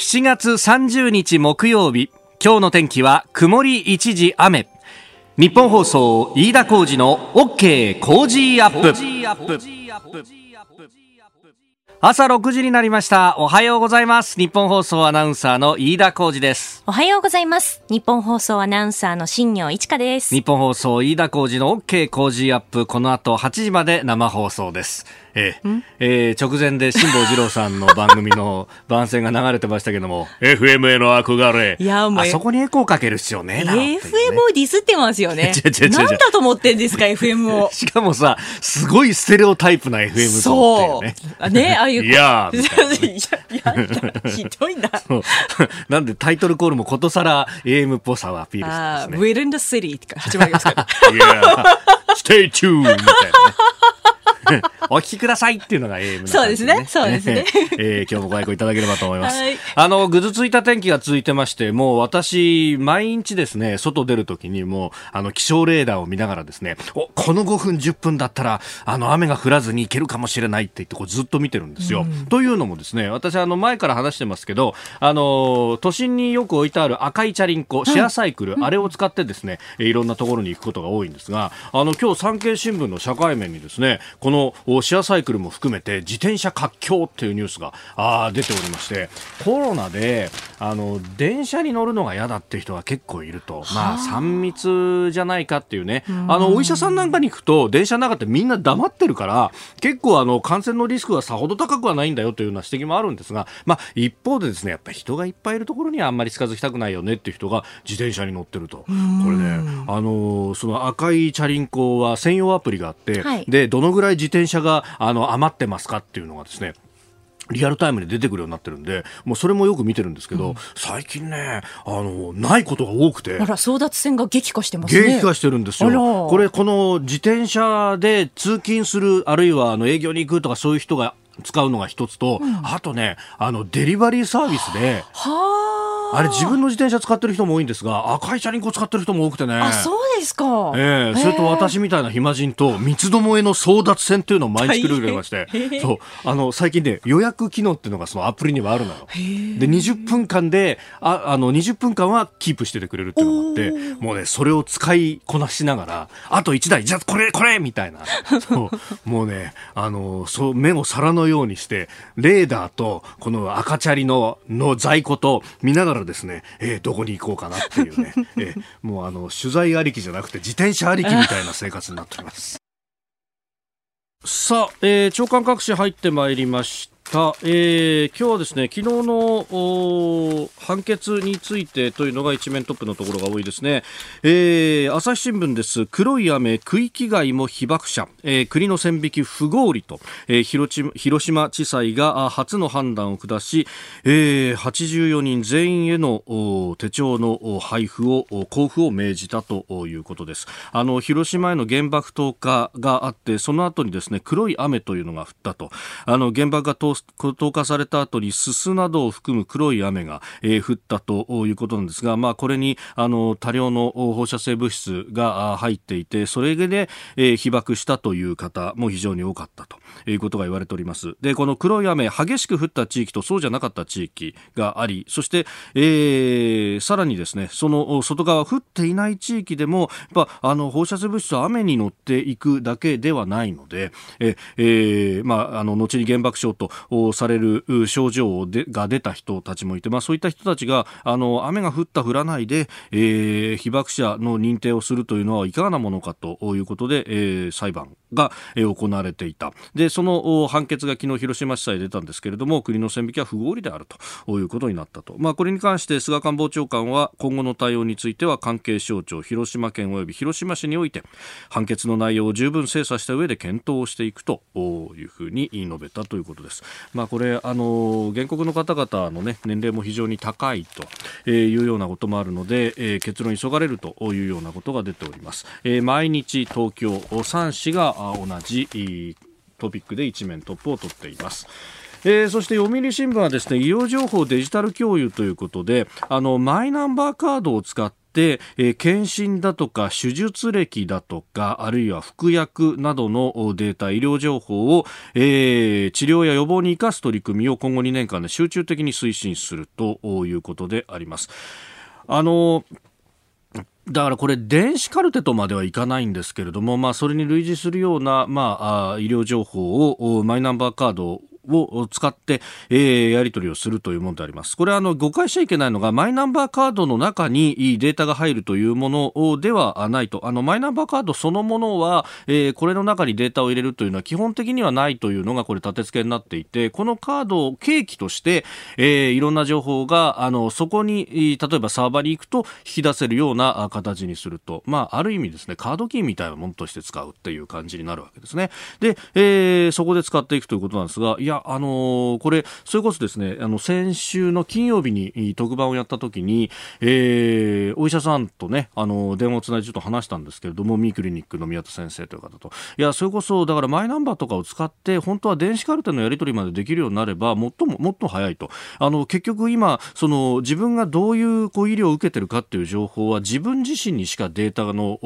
7月30日木曜日今日の天気は曇り一時雨。日本放送飯田浩二の OK 工事アップ。朝6時になりました。おはようございます。日本放送アナウンサーの飯田浩二です。おはようございます。日本放送アナウンサーの新業一華です。日本放送飯田浩二の OK 工事アップ。この後8時まで生放送ですえー、えー、直前で辛坊治郎さんの番組の 番宣が流れてましたけども。FM への憧れ。いやもうあそこにエコーかける必要ねえな、ね、FM をディスってますよね。なんだと思ってんですか FM を。しかもさすごいステレオタイプな FM そう。ねねああいう。いやいや ひどいな。なんでタイトルコールもことさら AM っぽさをアピールしてますね。We're in the city って始まりますから。Yeah Stay tuned みたいなね お聞きくださいっていうのが AM の、ね、そうですね。そうですね。えー、今日もご愛顧いただければと思います。はい、あの、ぐずついた天気が続いてまして、もう私、毎日ですね、外出るときにもう、あの、気象レーダーを見ながらですね、お、この5分10分だったら、あの、雨が降らずに行けるかもしれないって言って、こうずっと見てるんですよ。うん、というのもですね、私、あの、前から話してますけど、あの、都心によく置いてある赤いチャリンコ、シェアサイクル、あれを使ってですね、いろんなところに行くことが多いんですが、あの、今日産経新聞の社会面にですね、このシェアサイクルも含めて自転車活況っていうニュースがあ出ておりましてコロナであの電車に乗るのが嫌だっていう人が結構いると、まあ、3密じゃないかっていうね。あのお医者さんなんかに行くと電車の中ってみんな黙ってるから結構あの感染のリスクはさほど高くはないんだよというような指摘もあるんですが、まあ、一方でですねやっぱり人がいっぱいいるところにはあんまり近づきたくないよねっていう人が自転車に乗ってると。これねあのその赤いチャリンコは専用アプリがあって、はい、でどのぐらい自転車があの余ってますかっていうのがですねリアルタイムで出てくるようになってるんで、もうそれもよく見てるんですけど、うん、最近ね、あの、ないことが多くて。あら、争奪戦が激化してますね。激化してるんですよ。これ、この自転車で通勤する、あるいはあの営業に行くとかそういう人が使うのが一つと、うん、あとね、あの、デリバリーサービスで、はああれ自分の自転車使ってる人も多いんですが赤いチャリンコ使ってる人も多くてね。あそうですか、えー、それと私みたいな暇人と三つどもえの争奪戦っていうのを毎日繰り広げまして。そう。あの最近ね予約機能っていうのがそのアプリにはあるの。よで20分間でああの20分間はキープしててくれるっていうのがあってもうねそれを使いこなしながらあと1台じゃあこれこれみたいな。そう。もうねあのそう目を皿のようにしてレーダーとこの赤チャリのの在庫と見ながららですね、えー、どこに行こうかなっていうね、えー、もうあの取材ありきじゃなくて自転車ありきみたいな生活になっております。さあ、えー、長官各紙入ってまいりました。た、えー、今日はですね昨日の判決についてというのが一面トップのところが多いですね、えー、朝日新聞です。黒い雨区域外も被爆者、えー、国の線引き不合理と、えー、広島地裁が初の判断を下し、えー、84人全員への手帳の配布を交付を命じたということです。あの広島への原爆投下があってその後にですね黒い雨というのが降ったと。あの原爆が通投下された後にすすなどを含む黒い雨が、えー、降ったということなんですが、まあ、これにあの多量の放射性物質が入っていてそれで、えー、被爆したという方も非常に多かったということが言われております。でこの黒い雨激しく降った地域とそうじゃなかった地域がありそして、えー、さらにですねその外側降っていない地域でもやっぱあの放射性物質は雨に乗っていくだけではないのでえ、えーまあ、あの後に原爆症とされる症状が出た人たちもいて、まあ、そういった人たちがあの雨が降った降らないで、えー、被爆者の認定をするというのはいかがなものかということで、えー、裁判が行われていたでその判決が昨日広島地裁で出たんですけれども国の線引きは不合理であるということになったと、まあ、これに関して菅官房長官は今後の対応については関係省庁広島県及び広島市において判決の内容を十分精査した上で検討をしていくというふうに述べたということです。まあ、これあの原告の方々の、ね、年齢も非常に高いというようなこともあるので、えー、結論急がれるというようなことが出ております。えー、毎日東京3市が同じトピックで一面トップを取っています。えー、そして読売新聞はですね医療情報デジタル共有ということであのマイナンバーカードを使って、えー、検診だとか手術歴だとかあるいは服薬などのデータ医療情報を、えー、治療や予防に生かす取り組みを今後2年間で集中的に推進するということであります。あのだからこれ、電子カルテとまではいかないんですけれども、まあ、それに類似するような、まあ、医療情報をマイナンバーカードを使って、えー、やり取りをするというものであります。これはあの誤解しちゃいけないのがマイナンバーカードの中にデータが入るというものではないと。あのマイナンバーカードそのものは、えー、これの中にデータを入れるというのは基本的にはないというのがこれ立て付けになっていて、このカードを契機として、えー、いろんな情報があのそこに例えばサーバーに行くと引き出せるような形にすると、まあある意味ですねカードキーみたいなものとして使うっていう感じになるわけですね。で、えー、そこで使っていくということなんですが、いややあのこれ、それこそですね、あの、先週の金曜日に特番をやった時に、えー、お医者さんとね、あの、電話をつないでちょっと話したんですけれども、ミークリニックの宮田先生という方と、いや、それこそ、だからマイナンバーとかを使って、本当は電子カルテのやり取りまでできるようになれば、もっとも、もっと早いと。あの、結局今、その、自分がどういうこう医療を受けてるかっていう情報は、自分自身にしかデータの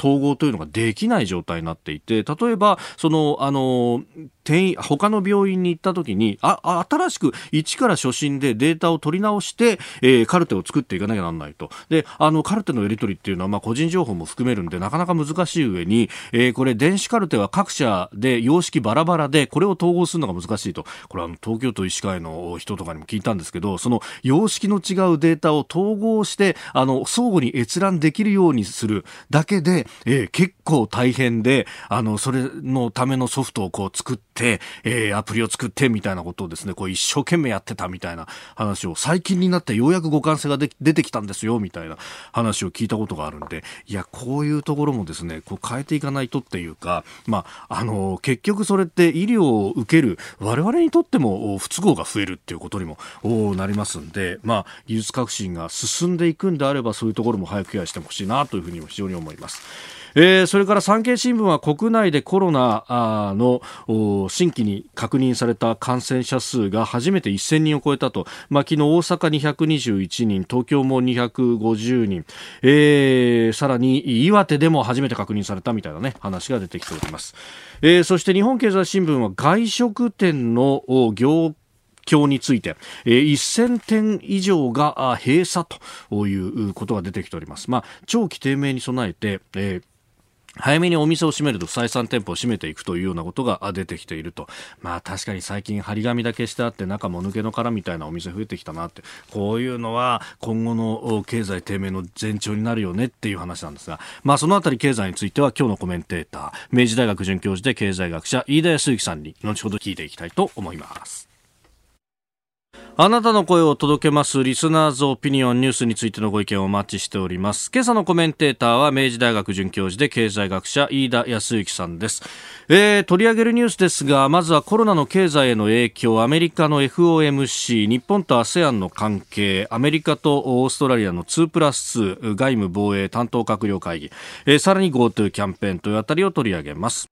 統合というのができない状態になっていて、例えば、その、あの、転移、他の病院に行った時に、あ、新しく一から初心でデータを取り直して、えー、カルテを作っていかなきゃならないと。で、あの、カルテのやり取りっていうのは、まあ、個人情報も含めるんで、なかなか難しい上に、えー、これ、電子カルテは各社で様式バラバラで、これを統合するのが難しいと。これは、東京都医師会の人とかにも聞いたんですけど、その様式の違うデータを統合して、あの、相互に閲覧できるようにするだけで、えー、結構大変で、あの、それのためのソフトをこう作って、、えー、アプリを作ってみたいなことをですね、こう一生懸命やってたみたいな話を最近になってようやく互換性が出てきたんですよみたいな話を聞いたことがあるんで、いや、こういうところもですね、こう変えていかないとっていうか、まあ、あの、結局それって医療を受ける我々にとっても不都合が増えるっていうことにもなりますんで、まあ、技術革新が進んでいくんであればそういうところも早くケアしてほしいなというふうにも非常に思います。えー、それから産経新聞は国内でコロナの新規に確認された感染者数が初めて1000人を超えたと、まあ、昨日大阪221人東京も250人、えー、さらに岩手でも初めて確認されたみたいな、ね、話が出てきております、えー、そして日本経済新聞は外食店の業況について、えー、1000店以上が閉鎖ということが出てきております。まあ、長期低迷に備えて、えー早めにお店を閉めると不採算店舗を閉めていくというようなことが出てきていると。まあ確かに最近張り紙だけしてあって中も抜けの殻みたいなお店増えてきたなって。こういうのは今後の経済低迷の前兆になるよねっていう話なんですが。まあそのあたり経済については今日のコメンテーター、明治大学准教授で経済学者飯田康之さんに後ほど聞いていきたいと思います。あなたの声を届けますリスナーズオピニオンニュースについてのご意見をお待ちしております。今朝のコメンテーターは明治大学准教授で経済学者飯田康之さんです。えー、取り上げるニュースですが、まずはコロナの経済への影響、アメリカの FOMC、日本と ASEAN の関係、アメリカとオーストラリアの2プラス2、外務防衛担当閣僚会議、えー、さらに GoTo キャンペーンというあたりを取り上げます。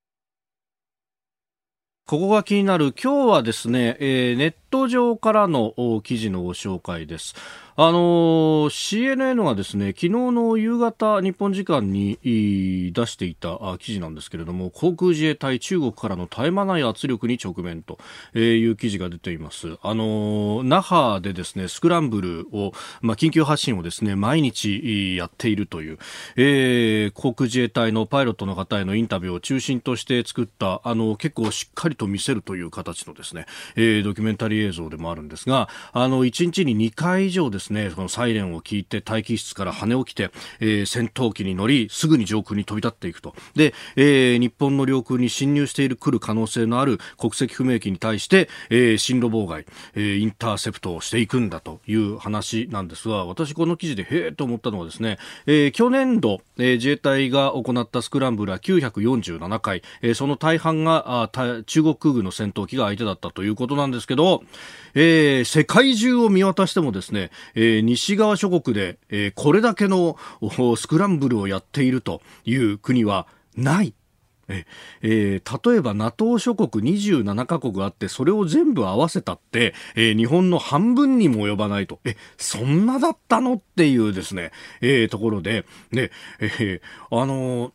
ここが気になる今日はですね、えー、ネット上からの記事のご紹介です。あの CNN がですね昨日の夕方日本時間に出していた記事なんですけれども航空自衛隊中国からの絶え間ない圧力に直面という記事が出ていますあの那覇でですねスクランブルを、まあ、緊急発進をですね毎日やっているという、えー、航空自衛隊のパイロットの方へのインタビューを中心として作ったあの結構しっかりと見せるという形のですね、えー、ドキュメンタリー映像でもあるんですがあの1日に2回以上ですね、そのサイレンを聞いて待機室から跳ね起きて、えー、戦闘機に乗り、すぐに上空に飛び立っていくと。で、えー、日本の領空に侵入している来る可能性のある国籍不明機に対して、えー、進路妨害、えー、インターセプトをしていくんだという話なんですが、私この記事でへえと思ったのはですね、えー、去年度、えー、自衛隊が行ったスクランブルは947回、えー、その大半があ中国空軍の戦闘機が相手だったということなんですけど、えー、世界中を見渡してもですね、えー、西側諸国で、えー、これだけのスクランブルをやっているという国はない。えー、例えば NATO 諸国27カ国あってそれを全部合わせたって、えー、日本の半分にも及ばないと。えそんなだったの？っていうですね、えー、ところで、ねえー、あの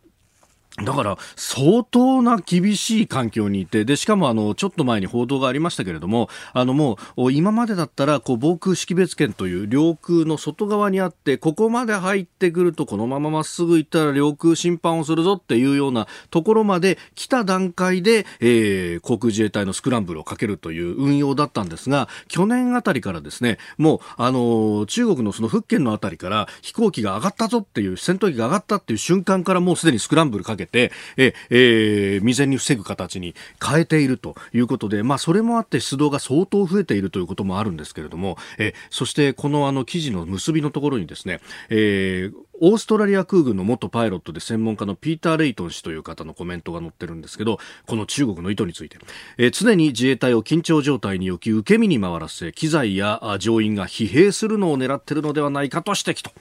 だから相当な厳しい環境にいてでしかもあのちょっと前に報道がありましたけれどもあのもう今までだったらこう防空識別圏という領空の外側にあってここまで入ってくるとこのまままっすぐ行ったら領空侵犯をするぞっていうようなところまで来た段階で、えー、航空自衛隊のスクランブルをかけるという運用だったんですが去年あたりからですねもうあの中国のその福建のあたりから飛行機が上がったぞっていう戦闘機が上がったっていう瞬間からもうすでにスクランブルかけけて、ええー、未然に防ぐ形に変えているということで、まあ、それもあって出動が相当増えているということもあるんですけれども、えそしてこのあの記事の結びのところにですね、えー、オーストラリア空軍の元パイロットで専門家のピーター・レイトン氏という方のコメントが載ってるんですけど、この中国の意図について、え、常に自衛隊を緊張状態に置き、受け身に回らせ、機材や乗員が疲弊するのを狙っているのではないかと指摘と。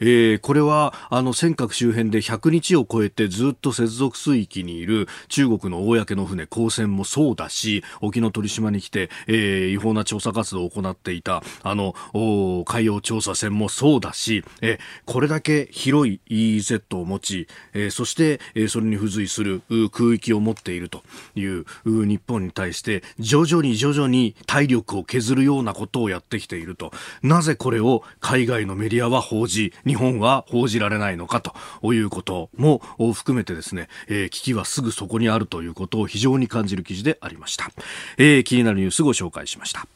えー、これはあの尖閣周辺で100日を超えてずっと接続水域にいる中国の公の船、公船もそうだし、沖ノ鳥島に来て、えー、違法な調査活動を行っていた、あの、海洋調査船もそうだし、え、これだけ広い EEZ を持ち、え、そして、え、それに付随する空域を持っているという日本に対して、徐々に徐々に体力を削るようなことをやってきていると。なぜこれを海外のメディアは報じ、日本は報じられないのかということも含めてですね、えー、危機はすぐそこにあるということを非常に感じる記事でありました、えー、気になるニュースご紹介しました。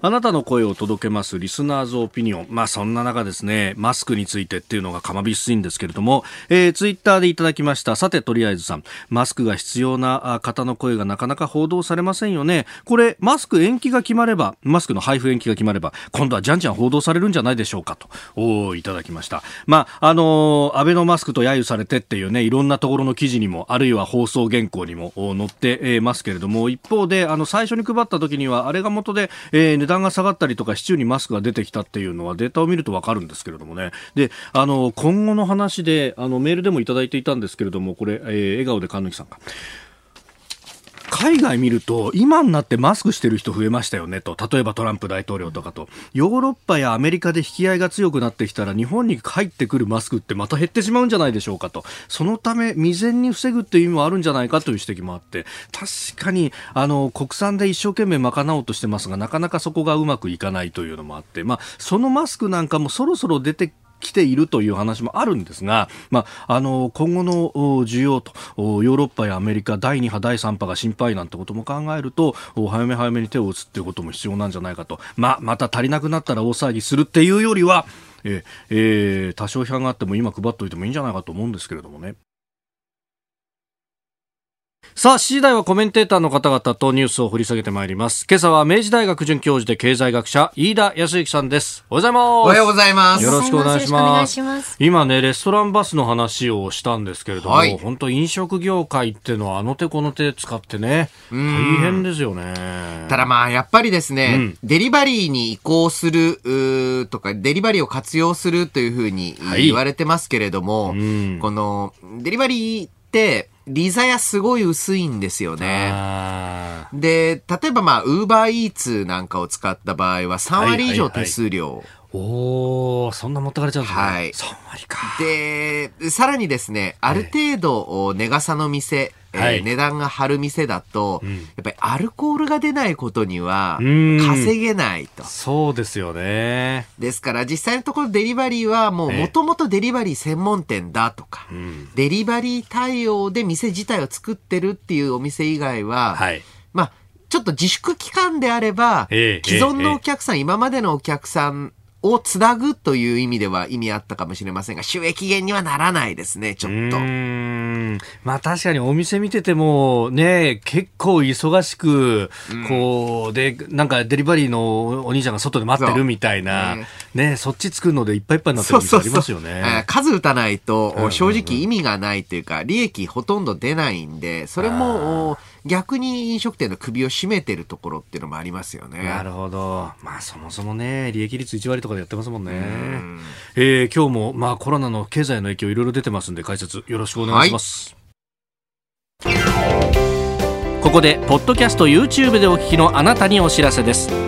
あなたの声を届けますリスナーズオピニオン。まあそんな中ですね、マスクについてっていうのがかまびすいんですけれども、えー、ツイッターでいただきました。さて、とりあえずさん、マスクが必要な方の声がなかなか報道されませんよね。これ、マスク延期が決まれば、マスクの配布延期が決まれば、今度はじゃんじゃん報道されるんじゃないでしょうかと、おいただきました。まあ、あのー、安倍のマスクと揶揄されてっていうね、いろんなところの記事にも、あるいは放送原稿にも載ってますけれども、一方で、あの、最初に配った時には、あれが元で、えー、段が下がったりとか、市中にマスクが出てきたっていうのはデータを見るとわかるんですけれどもね。で、あの、今後の話で、あの、メールでもいただいていたんですけれども、これ、えー、笑顔で神貫さんが。海外見ると今になってマスクしてる人増えましたよねと。例えばトランプ大統領とかと。ヨーロッパやアメリカで引き合いが強くなってきたら日本に入ってくるマスクってまた減ってしまうんじゃないでしょうかと。そのため未然に防ぐっていう意味もあるんじゃないかという指摘もあって。確かにあの国産で一生懸命賄おうとしてますがなかなかそこがうまくいかないというのもあって、まあ、そのマスクなんかもそろそろ出て来ているという話もあるんですが、まあ、あの今後の需要とヨーロッパやアメリカ第2波、第3波が心配なんてことも考えると早め早めに手を打つっていうことも必要なんじゃないかと、まあ、また足りなくなったら大騒ぎするっていうよりはええー、多少批判があっても今配っておいてもいいんじゃないかと思うんですけれどもね。さあ、7時台はコメンテーターの方々とニュースを掘り下げてまいります。今朝は明治大学准教授で経済学者、飯田康之さんです。おはようございます。おはようございます。よろしくお願いします。ます今ね、レストランバスの話をしたんですけれども、はい、本当飲食業界っていうのはあの手この手使ってね、大変ですよね。ただまあ、やっぱりですね、うん、デリバリーに移行するとか、デリバリーを活用するというふうに言われてますけれども、はい、この、デリバリーって、リザヤすごい薄いんですよね。で、例えばまあ、ウーバーイーツなんかを使った場合は3割以上手数料。はいはいはいおそんな持ってかれちゃうんですね。はい。3割か。で、さらにですね、ある程度、値傘の店、はい、えー、値段が張る店だと、うん、やっぱりアルコールが出ないことには稼げないと。そうですよね。ですから実際のところデリバリーはもうもともとデリバリー専門店だとか、デリバリー対応で店自体を作ってるっていうお店以外は、はい、まあちょっと自粛期間であれば、既存のお客さん、今までのお客さんをつなぐという意味では意味あったかもしれませんが、収益源にはならないですね、ちょっと。まあ確かにお店見ててもね、結構忙しく、こう、で、なんかデリバリーのお兄ちゃんが外で待ってるみたいな、ね、そっち作るのでいっぱいいっぱいになってる店ありますよね。数打たないと正直意味がないというか、利益ほとんど出ないんで、それも、逆に飲食店の首を絞めてるところっていうのもありますよね。なるほど。まあそもそもね、利益率1割とかでやってますもんね。んえー、今日もまあコロナの経済の影響いろいろ出てますんで解説よろしくお願いします。はい、ここで、ポッドキャスト YouTube でお聞きのあなたにお知らせです。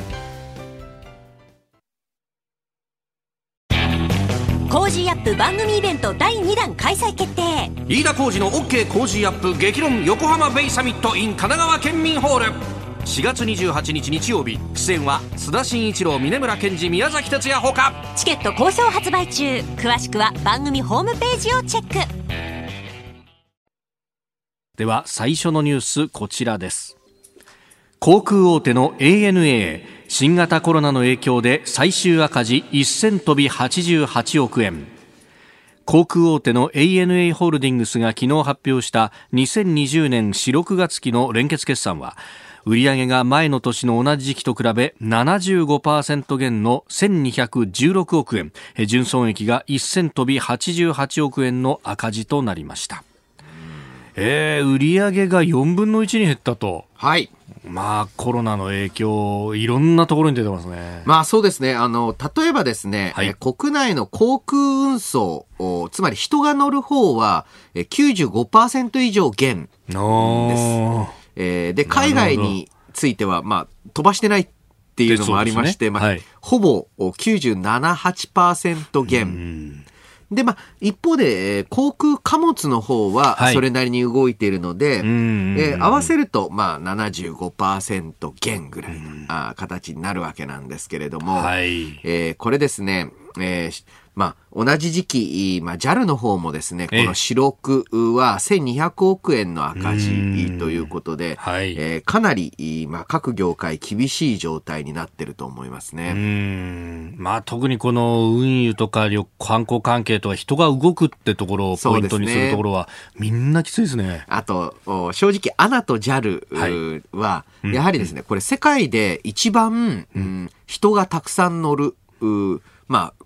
ップ番組イベント第2弾開催決定。飯田浩司の OK 工事アップ激論横浜ベイサミット in 神奈川県民ホール。4月28日日曜日。出演は須田慎一郎峯村健二宮崎哲也ほか。チケット好評発売中。詳しくは番組ホームページをチェック。では最初のニュースこちらです。航空大手の ANA 新型コロナの影響で最終赤字1000飛び88億円。航空大手の ANA ホールディングスが昨日発表した2020年4、6月期の連結決算は売上が前の年の同じ時期と比べ75%減の1216億円。純損益が1000飛び88億円の赤字となりました。えー、売上が4分の1に減ったと。はい。まあ、コロナの影響、いろんなところに出てますね。まあそうですね。あの、例えばですね、はい、国内の航空運送、つまり人が乗る方は95%以上減です。えー、で、海外については、まあ、飛ばしてないっていうのもありまして、ねまあ、はい、ほぼ97、8%減。で、まあ、一方で、えー、航空貨物の方は、それなりに動いているので、はい、えー、合わせると、まあ、75%減ぐらいな、あ形になるわけなんですけれども、はい、えー、これですね、えー、まあ、同じ時期、まあ、JAL の方もですね、この四六は1200億円の赤字ということで、はい、えー、かなり、まあ、各業界厳しい状態になってると思いますね。まあ、特にこの運輸とか観光関係とは人が動くってところをポイントにするところは、みんなきついですね。あと、正直、アナと JAL は、やはりですね、これ世界で一番、うん、人がたくさん乗る、まあ、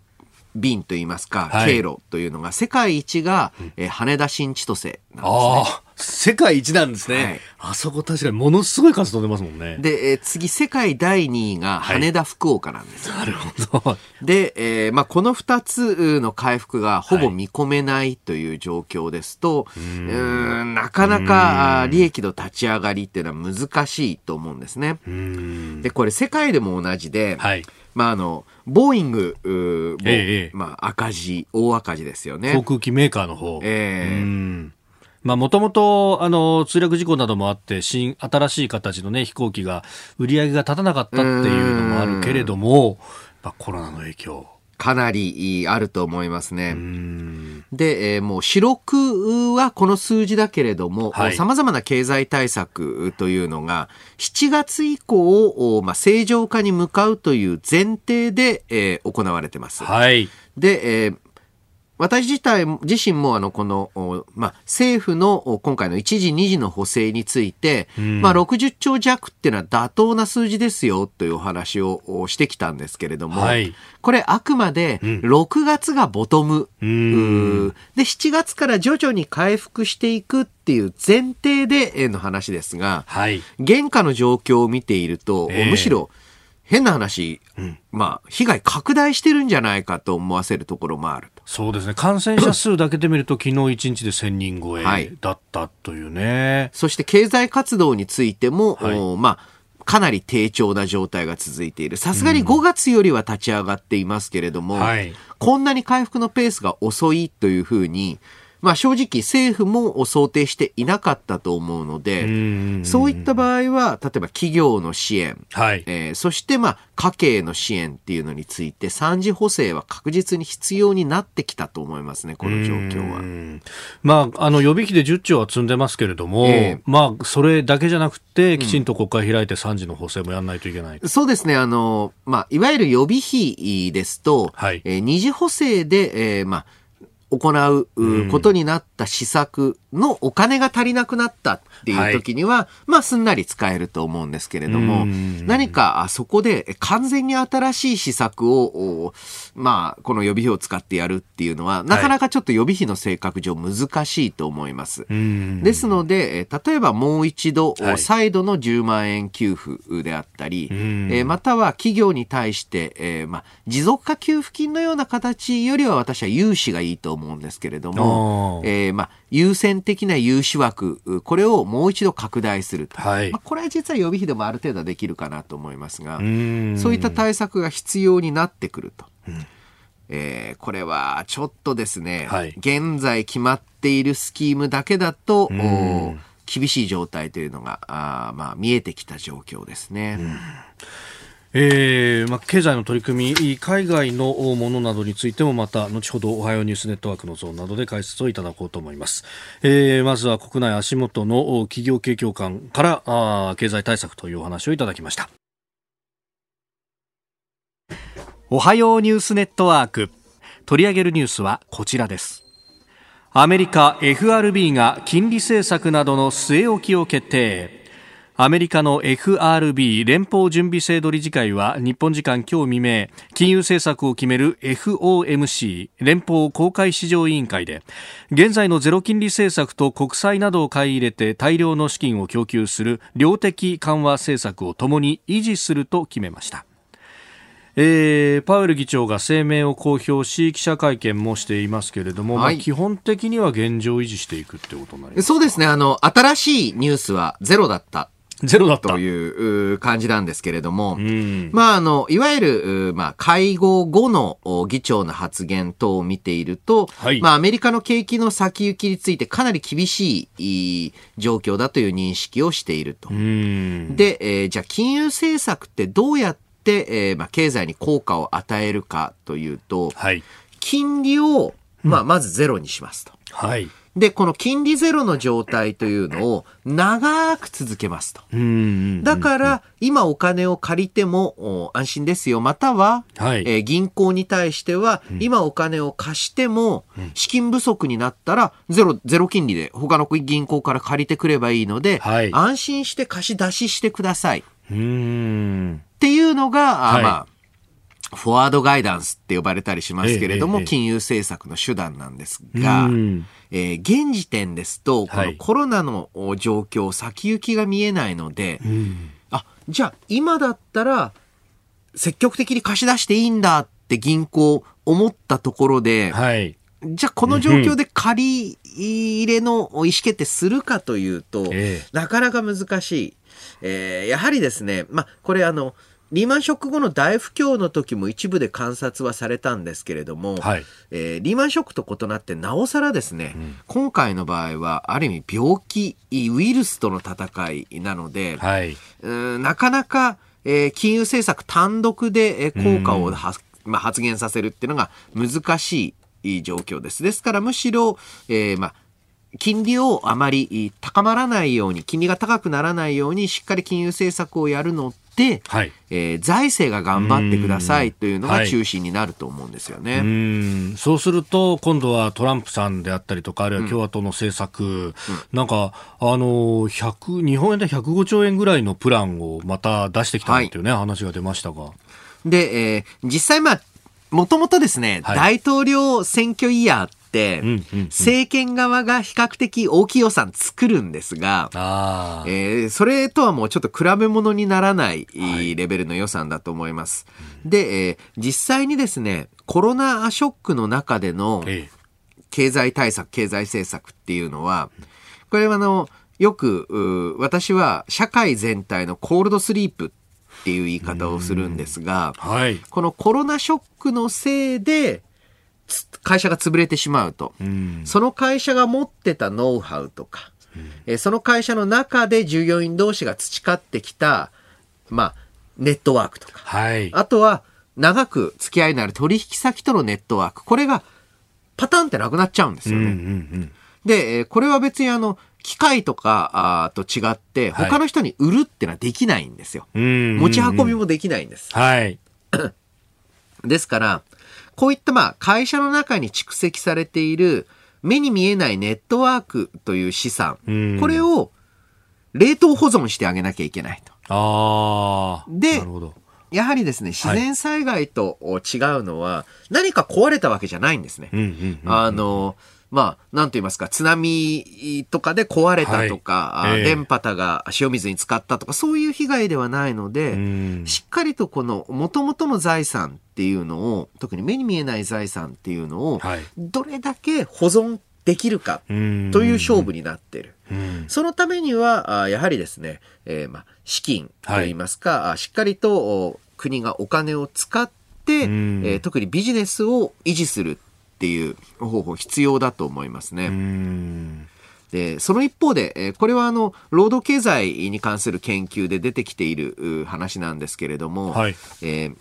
便といいますか、はい、経路というのが世界一が、えー、羽田新千歳なんですね。世界一なんですね、はい、あそこ確かにものすごい数飛んでますもんね。で、えー、次世界第2位が羽田福岡なんです、はい、なるほど。で、えー、まあこの2つの回復がほぼ見込めないという状況ですと、はい、うんなかなか利益の立ち上がりっていうのは難しいと思うんですね。で、これ世界でも同じで、はいまあ、あの、ボーイングも、ええ、まあ、赤字、大赤字ですよね。航空機メーカーの方。ええー。まあ、もともと、あの、墜落事故などもあって、新、新しい形のね、飛行機が、売り上げが立たなかったっていうのもあるけれども、まあ、コロナの影響。かなりあると思いますね。で、えー、もう四六はこの数字だけれども、さまざまな経済対策というのが、7月以降、まあ、正常化に向かうという前提で、えー、行われてます。はい、で、えー私自体、自身もあの、この、まあ、政府の今回の1時2時の補正について、うん、まあ、60兆弱っていうのは妥当な数字ですよというお話をしてきたんですけれども、はい、これあくまで6月がボトム、うん、で、7月から徐々に回復していくっていう前提での話ですが、はい、現下の状況を見ていると、えー、むしろ、変な話、うん、まあ、被害拡大してるんじゃないかと思わせるところもある。そうですね。感染者数だけで見ると、昨日1日で1000人超えだったというね。はい、そして経済活動についても、はい、まあ、かなり低調な状態が続いている。さすがに5月よりは立ち上がっていますけれども、うんはい、こんなに回復のペースが遅いというふうに、まあ正直政府も想定していなかったと思うので、そういった場合は、例えば企業の支援、はい。えー、そしてまあ家計の支援っていうのについて、三次補正は確実に必要になってきたと思いますね、この状況は。まあ、あの予備費で10兆は積んでますけれども、えー、まあ、それだけじゃなくて、きちんと国会開いて3次の補正もやらないといけない、うん、そうですね、あの、まあ、いわゆる予備費ですと、はい、えー、二次補正で、えー、まあ、行うことになった施策のお金が足りなくなったっていう時には、はい、まあすんなり使えると思うんですけれども、何かそこで完全に新しい施策を、まあこの予備費を使ってやるっていうのは、なかなかちょっと予備費の性格上難しいと思います。ですので、例えばもう一度、再度の10万円給付であったり、えまたは企業に対して、えまあ持続化給付金のような形よりは私は融資がいいと思うんですけれども、えー、まあ優先的な融資枠、これをもう一度拡大すると。はい、まあ、これは実は予備費でもある程度できるかなと思いますが、そういった対策が必要になってくると。うん。えー、これはちょっとですね、はい、現在決まっているスキームだけだと、厳しい状態というのがあ、まあ、見えてきた状況ですね。えーまあ、経済の取り組み、海外のものなどについてもまた後ほどおはようニュースネットワークのゾーンなどで解説をいただこうと思います。えー、まずは国内足元の企業景況感からあ経済対策というお話をいただきました。おはようニュースネットワーク取り上げるニュースはこちらです。アメリカ FRB が金利政策などの据え置きを決定。アメリカの FRB 連邦準備制度理事会は日本時間今日未明金融政策を決める FOMC 連邦公開市場委員会で現在のゼロ金利政策と国債などを買い入れて大量の資金を供給する量的緩和政策をともに維持すると決めました。えー、パウエル議長が声明を公表し記者会見もしていますけれども、はい、まあ、基本的には現状維持していくってことになりますそうですね。あの新しいニュースはゼロだったゼロだったという感じなんですけれども、まあ、あの、いわゆる、まあ、会合後の議長の発言等を見ていると、はい、まあ、アメリカの景気の先行きについてかなり厳しい状況だという認識をしていると。で、えー、じゃあ、金融政策ってどうやって、えー、まあ、経済に効果を与えるかというと、はい、金利を、まあ、まずゼロにしますと。はい。で、この金利ゼロの状態というのを長く続けますと。だから、今お金を借りても安心ですよ。または、はい、えー、銀行に対しては、今お金を貸しても、資金不足になったら、ゼロ、ゼロ金利で他の銀行から借りてくればいいので、はい、安心して貸し出ししてください。っていうのが、はい、まあ、フォワードガイダンスって呼ばれたりしますけれども、金融政策の手段なんですが、えー、現時点ですと、このコロナの状況、先行きが見えないので、あ、じゃあ今だったら、積極的に貸し出していいんだって銀行思ったところで、はい、じゃあこの状況で借り入れの意思決定するかというと、えー、なかなか難しい。えー、やはりですね、まあ、これあの、リーマンショック後の大不況の時も一部で観察はされたんですけれども、はい、えー、リーマンショックと異なってなおさらですね、うん、今回の場合はある意味病気ウイルスとの戦いなので、はい、うなかなか、えー、金融政策単独で効果を、まあ、発言させるっていうのが難しい状況です。ですからむしろ、えーまあ金利をあまり高まらないように、金利が高くならないように、しっかり金融政策をやるので、はい、えー、財政が頑張ってくださいというのが中心になると思うんですよね。はい、うそうすると、今度はトランプさんであったりとか、あるいは共和党の政策、うん、なんか、あの、100、日本円で105兆円ぐらいのプランをまた出してきたっていうね、はい、話が出ましたが。で、えー、実際まあ、もともとですね、はい、大統領選挙イヤー、政権側が比較的大きい予算作るんですが、えー、それとはもうちょっと比べ物にならないレベルの予算だと思います。はい、で、えー、実際にですね、コロナショックの中での経済対策、経済政策っていうのは、これはあの、よく、私は社会全体のコールドスリープっていう言い方をするんですが、はい、このコロナショックのせいで、会社が潰れてしまうと、その会社が持ってたノウハウとか、えその会社の中で従業員同士が培ってきた、まあ、ネットワークとか、はい、あとは長く付き合いのある取引先とのネットワーク、これがパターンってなくなっちゃうんですよね。うんうんうん、で、これは別にあの、機械とかあと違って、他の人に売るってのはできないんですよ。はい、持ち運びもできないんです。はい。ですから、こういったまあ会社の中に蓄積されている目に見えないネットワークという資産、これを冷凍保存してあげなきゃいけないと。ああ。で、やはりですね、自然災害と違うのは、何か壊れたわけじゃないんですね。あの、まあ、なんと言いますか、津波とかで壊れたとか、はい。えー、電波たが塩水に使ったとか、そういう被害ではないので、しっかりとこの元々の財産っていうのを、特に目に見えない財産っていうのを、どれだけ保存できるかという勝負になっている。そのためには、やはりですね、えー、まあ、資金とい。いますか、はい、しっかりと国がお金を使って、えー、特にビジネスを維持するっていう方法必要だと思いますね。でその一方で、これはあの労働経済に関する研究で出てきている話なんですけれども、はい、えー、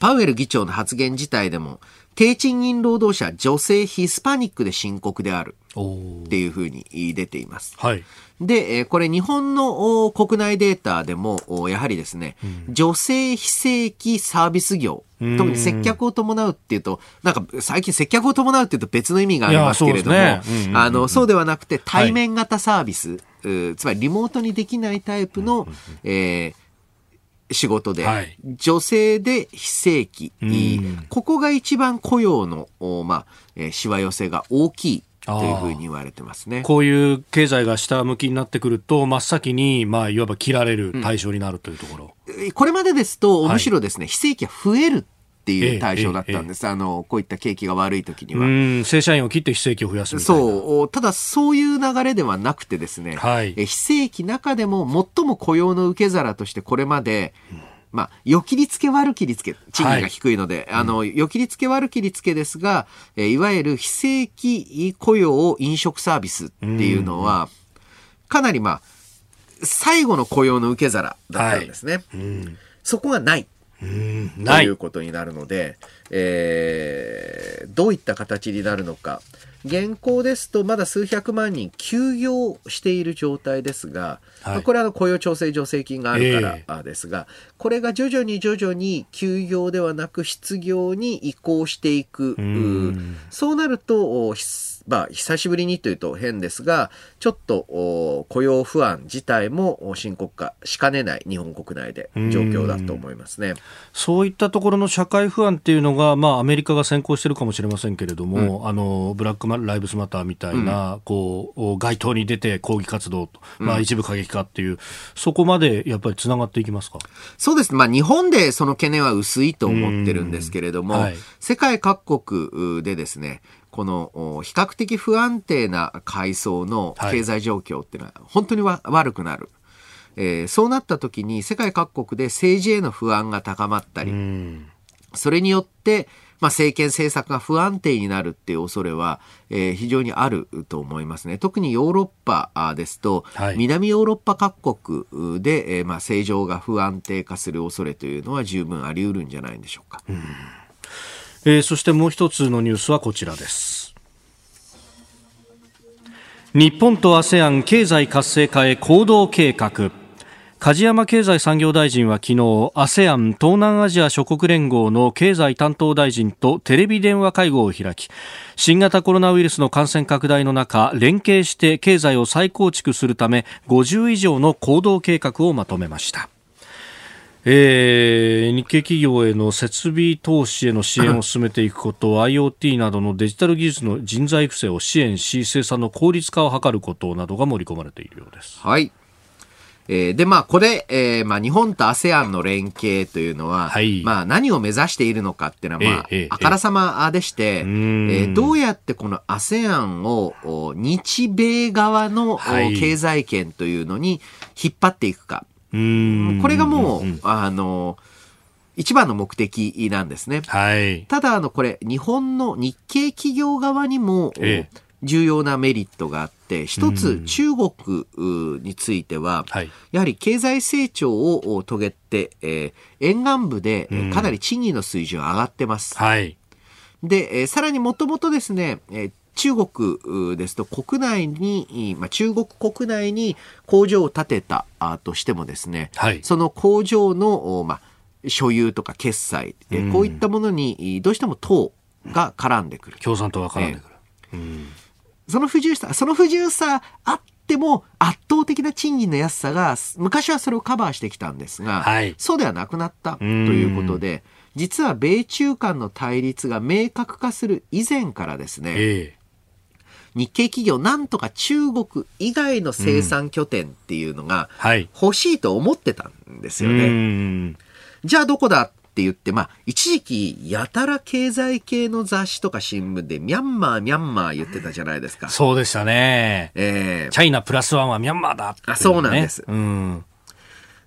パウエル議長の発言自体でも低賃金労働者、女性ヒスパニックで深刻であるっていうふうに出ています。はい、で、これ日本の国内データでも、やはりですね、うん、女性非正規サービス業、特に接客を伴うっていうと、なんか最近接客を伴うっていうと別の意味がありますけれども、ね。あの、そうではなくて対面型サービス、はい、つまりリモートにできないタイプの、えー仕事で、はい、女性で非正規、ここが一番雇用の、まあ、えー、しわ寄せが大きい。というふうに言われてますね。こういう経済が下向きになってくると、真っ先に、まあ、いわば切られる対象になるというところ。うん、これまでですと、むしろですね、はい、非正規は増えるっていう対象だったんです。えええ、あの、こういった景気が悪い時には。正社員を切って非正規を増やすそう。ただ、そういう流れではなくてですね、はい、非正規中でも最も雇用の受け皿としてこれまで、まあ、よきりつけ悪きりつけ、賃金が低いので、はい、あの、よきりつけ悪きりつけですが、えいわゆる非正規雇用飲食サービスっていうのは、かなりまあ、最後の雇用の受け皿だったんですね。はい、そこがない。ということになるので、えー、どういった形になるのか。現行ですとまだ数百万人休業している状態ですが、はい、これは雇用調整助成金があるからですが、えー、これが徐々に徐々に休業ではなく失業に移行していく。うそうなると、まあ、久しぶりにというと変ですが、ちょっと雇用不安自体も深刻化しかねない日本国内で状況だと思いますね。そういったところの社会不安っていうのが、まあ、アメリカが先行してるかもしれませんけれども、うん、あの、ブラックライブスマターみたいな、うん、こう、街頭に出て抗議活動と、まあ、一部過激化っていう、うん、そこまでやっぱりつながっていきますか？そうです。ね。まあ、日本でその懸念は薄いと思ってるんですけれども、はい、世界各国でですね、この比較的不安定な階層の経済状況っていうのは本当に悪くなる。えー、そうなった時に世界各国で政治への不安が高まったり、それによって、まあ、政権政策が不安定になるっていう恐れは、えー、非常にあると思いますね。特にヨーロッパですと、はい、南ヨーロッパ各国で、えー、まあ、政情が不安定化する恐れというのは十分あり得るんじゃないでしょうか。うんえー、そしてもう一つのニュースはこちらです。日本と ASEAN 経済活性化へ行動計画。梶山経済産業大臣は昨日 ASEAN 東南アジア諸国連合の経済担当大臣とテレビ電話会合を開き新型コロナウイルスの感染拡大の中連携して経済を再構築するため50以上の行動計画をまとめました。えー、日系企業への設備投資への支援を進めていくこと、IoT などのデジタル技術の人材育成を支援し、生産の効率化を図ることなどが盛り込まれているようです。はい。えー、で、まあ、これ、えー、まあ、日本と ASEAN の連携というのは、はい、まあ、何を目指しているのかっていうのは、まあ、えー、あからさまでして、えー、どうやってこの ASEAN を日米側の、経済圏というのに引っ張っていくか。これがもう、あの、一番の目的なんですね。はい。ただ、あの、これ、日本の日系企業側にも、ええ、重要なメリットがあって、一つ中国については、やはり経済成長を遂げて、えー、沿岸部でかなり賃金の水準上がってます。はい。で、えー、さらにもともとですね、えー中国ですと国内に、まあ、中国国内に工場を建てたとしてもですね、はい、その工場の、まあ、所有とか決済、うん、こういったものにどうしても党が絡んでくる。共産党が絡んでくる。えーうん。その不自由さ、その不自由さあっても圧倒的な賃金の安さが昔はそれをカバーしてきたんですが、はい、そうではなくなったということで、実は米中間の対立が明確化する以前からですね、え日系企業なんとか中国以外の生産拠点っていうのが欲しいと思ってたんですよね。じゃあどこだって言って、まあ、一時期、やたら経済系の雑誌とか新聞で、ミャンマー、ミャンマー言ってたじゃないですか。そうでしたね。ええー、チャイナプラスワンはミャンマーだって、ね、あ、そうなんです。うん。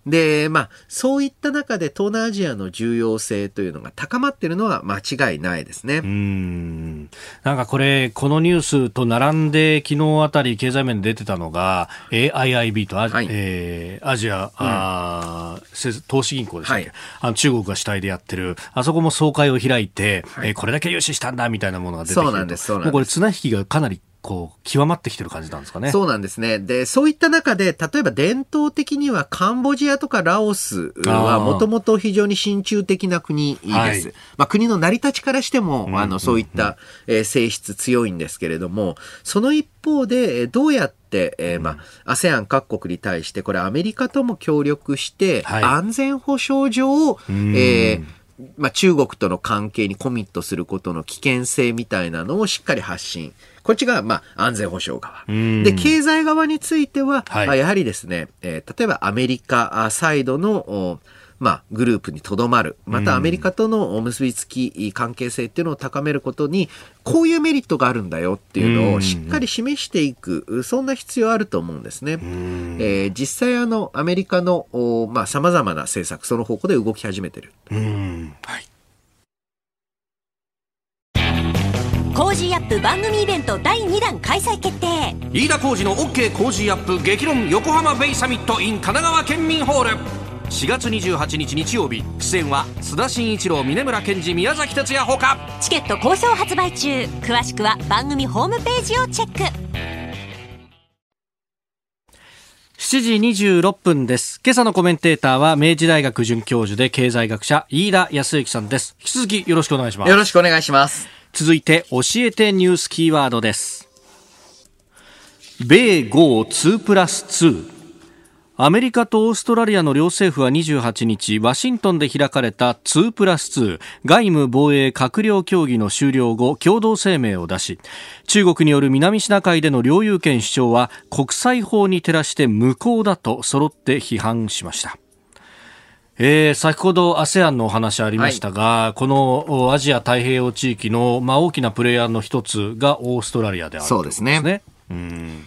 で、まあ、そういった中で東南アジアの重要性というのが高まっているのは間違いないですね。うん。なんかこれ、このニュースと並んで昨日あたり経済面で出てたのが、AIIB とア,、はい、えー、アジア、うん、あ投資銀行ですね、はい、あの中国が主体でやってる、あそこも総会を開いて、はい、えー、これだけ融資したんだみたいなものが出てきてそうなんです、そうなんです。もうこれ綱引きがかなりこう、極まってきてる感じなんですかね。そうなんですね。で、そういった中で、例えば伝統的にはカンボジアとかラオスはもともと非常に親中的な国です。はい、まあ、国の成り立ちからしても、あの、そういった、え性質強いんですけれども、その一方で、どうやって、えー、まあ、ASEAN 各国に対して、これアメリカとも協力して、安全保障上、はい、えーまあ、中国との関係にコミットすることの危険性みたいなのをしっかり発信。こっちが、まあ、安全保障側。で、経済側については、はい、やはりですね、えー、例えばアメリカサイドの、まあ、グループにとどまる。またアメリカとの結びつき、関係性っていうのを高めることに、こういうメリットがあるんだよっていうのをしっかり示していく、そんな必要あると思うんですね。えー、実際あの、アメリカの、まあ、様々な政策、その方向で動き始めてる。はい。Cozy Up 番組イベント第2弾開催決定。飯田浩司の OK Cozy Up 激論横浜ベイサミット in 神奈川県民ホール4月28日日曜日出演は須田慎一郎峯村健司宮崎哲弥ほかチケット好評発売中詳しくは番組ホームページをチェック7時26分です。今朝のコメンテーターは明治大学准教授で経済学者飯田泰之さんです。引き続きよろしくお願いします。よろしくお願いします。続いて教えてニュースキーワードです。米豪2プラス2アメリカとオーストラリアの両政府は28日、ワシントンで開かれた2プラス2外務防衛閣僚協議の終了後、共同声明を出し、中国による南シナ海での領有権主張は国際法に照らして無効だと揃って批判しました。えー、先ほど ASEAN のお話ありましたが、はい、このアジア太平洋地域の、まあ、大きなプレイヤーの一つがオーストラリアである、そうですね。うん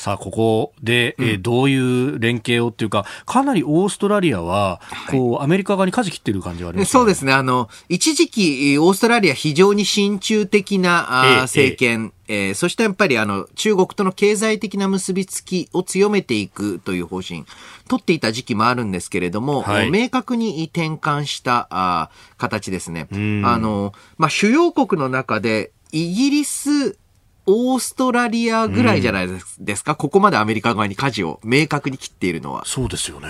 さあ、ここで、えー、どういう連携をっていうか、かなりオーストラリアは、こう、アメリカ側に舵切ってる感じがあります、ね、そうですね。あの、一時期、オーストラリア非常に親中的な、あ政権、えええ。ー、そしてやっぱりあの中国との経済的な結びつきを強めていくという方針、取っていた時期もあるんですけれども、はい、明確に転換したあ形ですね。あの、まあ、主要国の中で、イギリス、オーストラリアぐらいじゃないですか、うん、ここまでアメリカ側に舵を明確に切っているのは。そうですよね。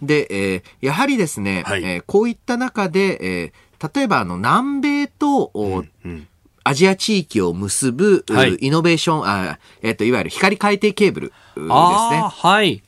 で、えー、やはりですね、はい、えー、こういった中で、えー、例えばあの南米と、うんうんアジア地域を結ぶ、はい、イノベーション、あえっ、ー、と、いわゆる光海底ケーブルですね。はい。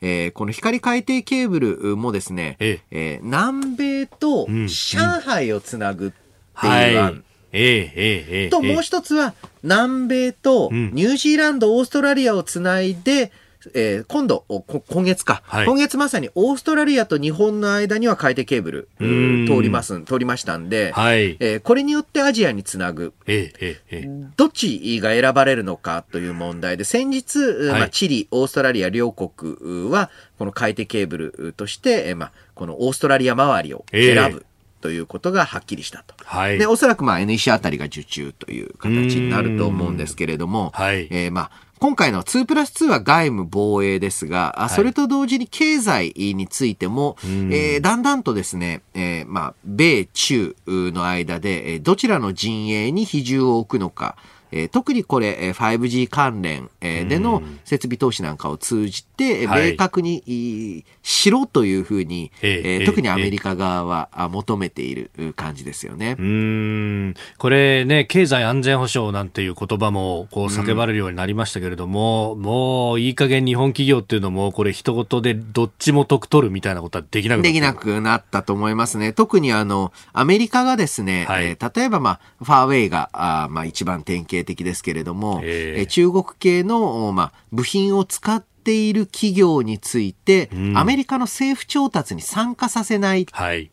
えー、この光海底ケーブルもですね、ええー、南米と上海をつなぐっていう案。ええええと、もう一つは、南米とニュージーランド、オーストラリアをつないで、えー、今度、今月か、はい、今月まさにオーストラリアと日本の間には海底ケーブル通ります、通りましたんで、はい、えー、これによってアジアにつなぐ、ええええ、どっちが選ばれるのかという問題で、先日、はい、まあ、チリ、オーストラリア両国は、この海底ケーブルとして、えー、まあ、このオーストラリア周りを選ぶ。ということがはっきりしたと。はい、で、おそらくまあ NEC あたりが受注という形になると思うんですけれども、はい、えー、まあ、今回の2プラス2は外務防衛ですが、はい、それと同時に経済についても、えー、だんだんとですね、えー、まあ、米中の間で、どちらの陣営に比重を置くのか、え特にこれ 5G 関連での設備投資なんかを通じて、明確にしろというふうに、え特にアメリカ側は求めている感じですよね。うん。これね、経済安全保障なんていう言葉もこう叫ばれるようになりましたけれども、うもういい加減日本企業っていうのも、これ一言でどっちも得取るみたいなことはできなくなできなくなったと思いますね。特にあの、アメリカがですね、はい、えー、例えばまあ、ファーウェイが、あまあ一番典型的ですけれども、えー、中国系の、まあ、部品を使っている企業について、うん、アメリカの政府調達に参加させない。はい。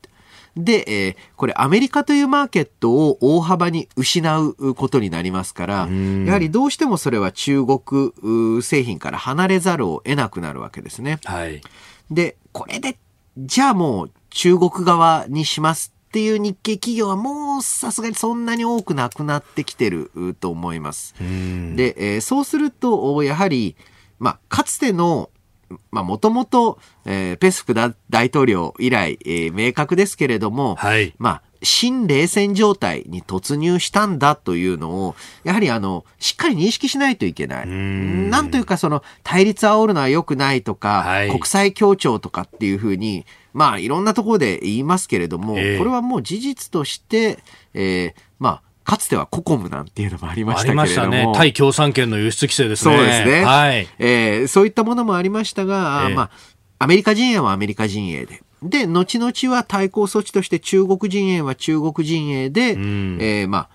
で、えー、これアメリカというマーケットを大幅に失うことになりますから、やはりどうしてもそれは中国製品から離れざるを得なくなるわけですね。はい、で、これで、じゃあもう中国側にしますっていう日系企業はもうさすがにそんなに多くなくなってきてると思います。で、えー、そうすると、やはり、まあ、かつての、まあ、もともと、えー、ペスク大統領以来、えー、明確ですけれども、はい、まあ、新冷戦状態に突入したんだというのを、やはりあの、しっかり認識しないといけない。なんというかその、対立煽るのは良くないとか、はい、国際協調とかっていうふうに、まあ、いろんなところで言いますけれども、えー、これはもう事実として、えー、まあ、かつてはココムなんていうのもありましたけれども。ありましたね。対共産権の輸出規制ですね。そうですね。はい。えー、そういったものもありましたが、えー、まあ、アメリカ陣営はアメリカ陣営で。で、後々は対抗措置として中国陣営は中国陣営で、うん、えー、まあ、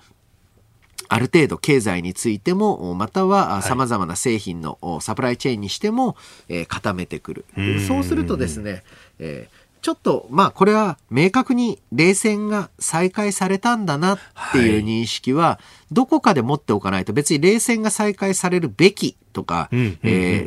ある程度経済についても、または様々な製品のサプライチェーンにしても、えー、固めてくる。そうするとですね、えーちょっと、まあ、これは明確に冷戦が再開されたんだなっていう認識は、どこかで持っておかないと、別に冷戦が再開されるべきとか、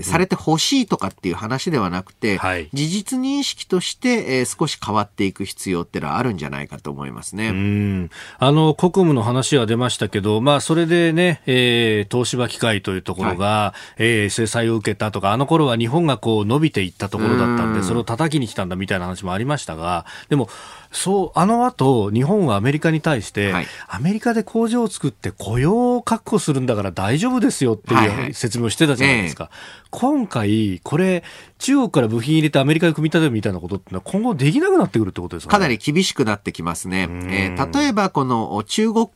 されてほしいとかっていう話ではなくて、はい、事実認識として、えー、少し変わっていく必要っていうのはあるんじゃないかと思いますね。うん。あの、国務の話は出ましたけど、まあ、それでね、えー、東芝機械というところが、はい、えー、制裁を受けたとか、あの頃は日本がこう伸びていったところだったんで、それを叩きに来たんだみたいな話もありましたが、でも、そう、あの後、日本はアメリカに対して、はい、アメリカで工場を作って雇用を確保するんだから大丈夫ですよっていう説明をしてたじゃないですか。はいはい今回、これ、中国から部品入れてアメリカで組み立てるみたいなことってのは今後できなくなってくるってことですか、ね、かなり厳しくなってきますね。えー、例えばこの中国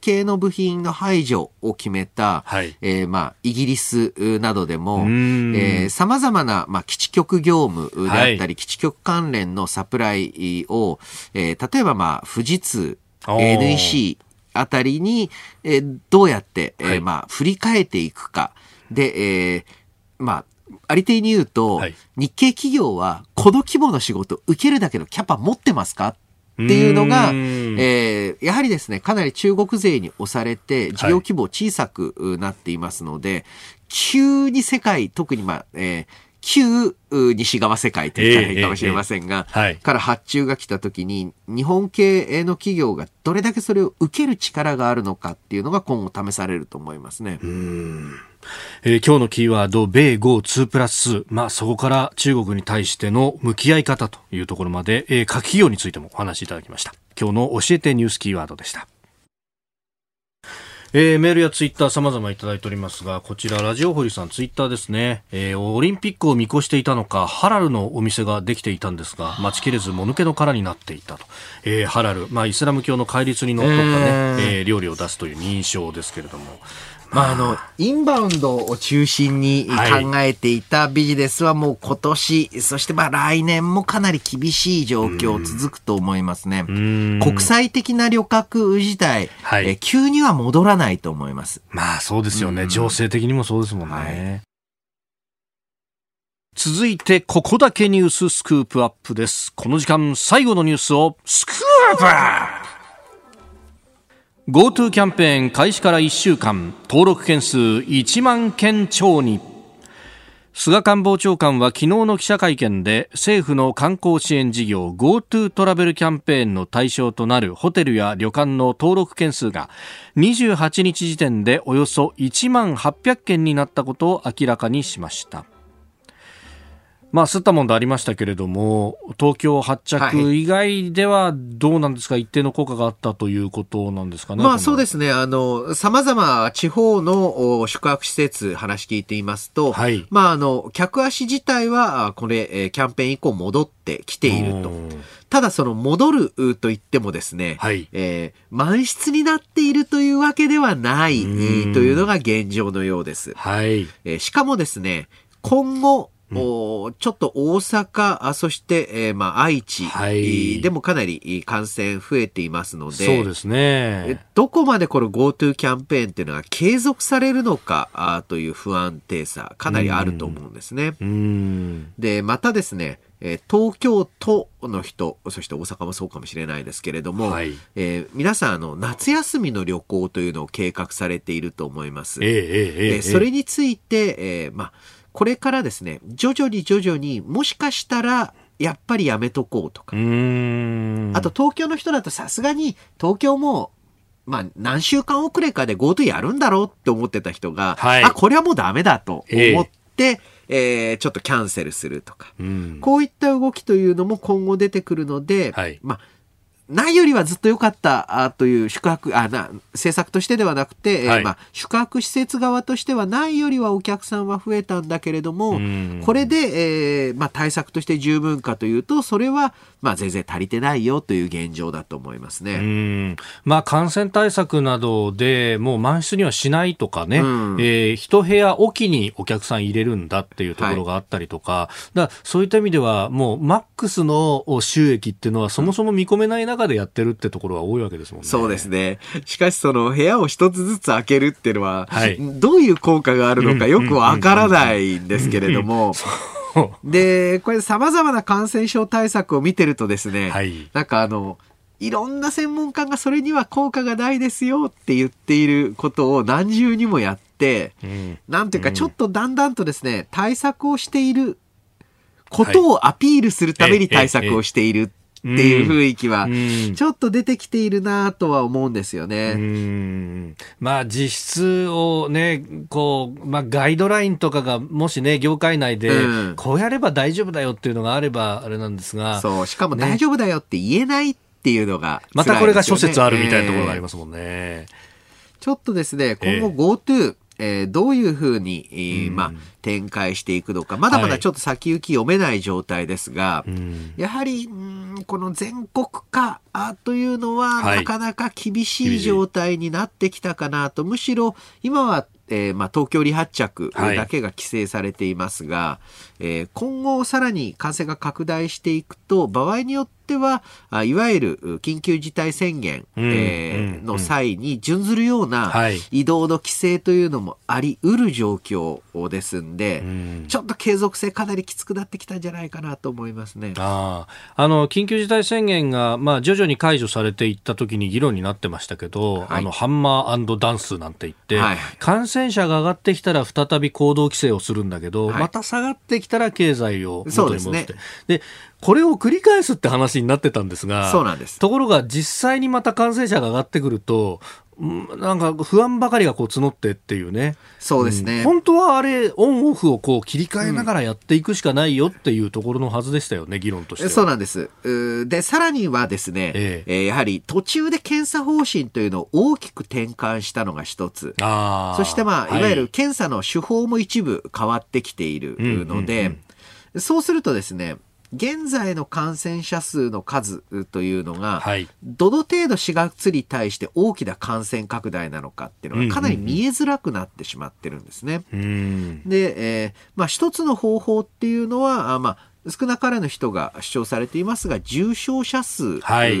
系の部品の排除を決めた、はい、えー、まあ、イギリスなどでも、えー、様々な、まあ、基地局業務であったり、はい、基地局関連のサプライを、えー、例えばまあ、富士通、NEC あたりに、えー、どうやって、えー、まあ、振り替えていくか。で、えー、まあ、ありていに言うと、はい、日系企業はこの規模の仕事受けるだけのキャパ持ってますか？っていうのが、えー、やはりですね、かなり中国勢に押されて、事業規模小さくなっていますので、はい、急に世界、特にまあ、えー、旧西側世界と言ったらいいかもしれませんが、えーえーはい、から発注が来た時に、日本系の企業がどれだけそれを受ける力があるのかっていうのが今後試されると思いますね。えー、今日のキーワード、米豪2プラスまあ、そこから中国に対しての向き合い方というところまで、えー、各企業についてもお話しいただきました。今日の教えてニュースキーワードでした。えー、メールやツイッター様々いただいておりますが、こちら、ラジオ堀さん、ツイッターですね。えー、オリンピックを見越していたのか、ハラルのお店ができていたんですが、待ちきれず、もぬけの殻になっていたと。えー、ハラル、まあ、イスラム教の戒律にのっとったね、えー、料理を出すという認証ですけれども。まあ、あの、インバウンドを中心に考えていたビジネスはもう今年、はい、そしてまあ来年もかなり厳しい状況続くと思いますね。国際的な旅客自体、はい、え急には戻らないと思います。まあそうですよね。情勢的にもそうですもんね。はい続いてここだけニューススクープアップですこの時間最後のニュースをスクープ GoTo キャンペーン開始から1週間登録件数1万件超に。菅官房長官は昨日の記者会見で政府の観光支援事業 GoTo トラベルキャンペーンの対象となるホテルや旅館の登録件数が28日時点でおよそ1万800件になったことを明らかにしました。まあ、吸ったもんでありましたけれども、東京発着以外ではどうなんですか、はい、一定の効果があったということなんですかね。まあそうですね。あの、様々地方の宿泊施設話聞いていますと、はい、まああの、客足自体は、これ、キャンペーン以降戻ってきていると。ただその戻ると言ってもですね、はい、えー、満室になっているというわけではないというのが現状のようです。はい、えー、しかもですね、今後、うん、ちょっと大阪、そして、えー、まあ、愛知、はい、でもかなり感染増えていますので、そうですね。どこまでこの GoTo キャンペーンっていうのが継続されるのかあという不安定さ、かなりあると思うんですね。うん、で、またですね、え東京都の人、そして大阪もそうかもしれないですけれども、はい、えー、皆さんあの夏休みの旅行というのを計画されていると思います。えー、えー、それについて、えー、まあこれからですね、徐々に徐々にもしかしたらやっぱりやめとこうとか。あと東京の人だとさすがに東京もまあ、何週間遅れかで GoTo やるんだろうって思ってた人が、はい、あ、これはもうダメだと思って、えー、えー、ちょっとキャンセルするとか、こういった動きというのも今後出てくるので、はい、まあ、ないよりはずっと良かったという宿泊、あ、な、政策としてではなくて、はい、まあ、宿泊施設側としてはないよりはお客さんは増えたんだけれども、これで、えー、まあ、対策として十分かというと、それは、まあ、全然足りてないよという現状だと思いますね。まあ、感染対策などでもう満室にはしないとかね、うん、えー、一部屋おきにお客さん入れるんだっていうところがあったりとか、はい、だそういった意味では、もうマックスの収益っていうのはそもそも見込めない中でやってるってところは多いわけですもんね。そうですね。しかしその部屋を一つずつ開けるっていうのは、はい、どういう効果があるのかよくわからないんですけれども、で、これ様々な感染症対策を見てるとですね、はい、なんかあの、いろんな専門家がそれには効果がないですよって言っていることを何重にもやって、うん、なんていうかちょっとだんだんとですね、対策をしていることをアピールするために対策をしているっていう雰囲気は、ちょっと出てきているなとは思うんですよね。まあ、実質をね、こう、まあ、ガイドラインとかが、もしね、業界内で、こうやれば大丈夫だよっていうのがあれば、あれなんですが。そう、しかも大丈夫だよって言えないっていうのが、ね、またこれが諸説あるみたいなところがありますもんね。えー、ちょっとですね、今後 GoTo、えー、どういうふうに、えー、まあ、展開していくのか、まだまだちょっと先行き読めない状態ですが、はい、やはり、ん、この全国化というのは、なかなか厳しい状態になってきたかなと、むしろ今はえーまあ、東京離発着だけが規制されていますが、はい、えー、今後さらに感染が拡大していくと場合によってはいわゆる緊急事態宣言、うん、えー、の際に準ずるような移動の規制というのもありうる状況ですんで、うん、ちょっと継続性かなりきつくなってきたんじゃないかなと思いますね。ああの緊急事態宣言が、まあ、徐々に解除されていった時に議論になってましたけど、はい、あのハンマーダンスなんて言って、はい、感染者が上がってきたら再び行動規制をするんだけど、はい、また下がってきたら経済を元に戻して。で、ね、これを繰り返すって話になってたんですが、そうなんです。ところが実際にまた感染者が上がってくると、なんか不安ばかりがこう募ってっていうね。そうですね、うん、本当はあれ、オンオフをこう切り替えながらやっていくしかないよっていうところのはずでしたよね、議論としてそうなんです。で、さらにはですね、ええー、やはり途中で検査方針というのを大きく転換したのが一つ。そしてまあ、いわゆる検査の手法も一部変わってきているので、そうするとですね、現在の感染者数の数というのが、はい、どの程度4月に対して大きな感染拡大なのかっていうのがかなり見えづらくなってしまってるんですね。うんうん、で、えー、まあ一つの方法っていうのは、あまあ少なからぬ人が主張されていますが、重症者数、はい、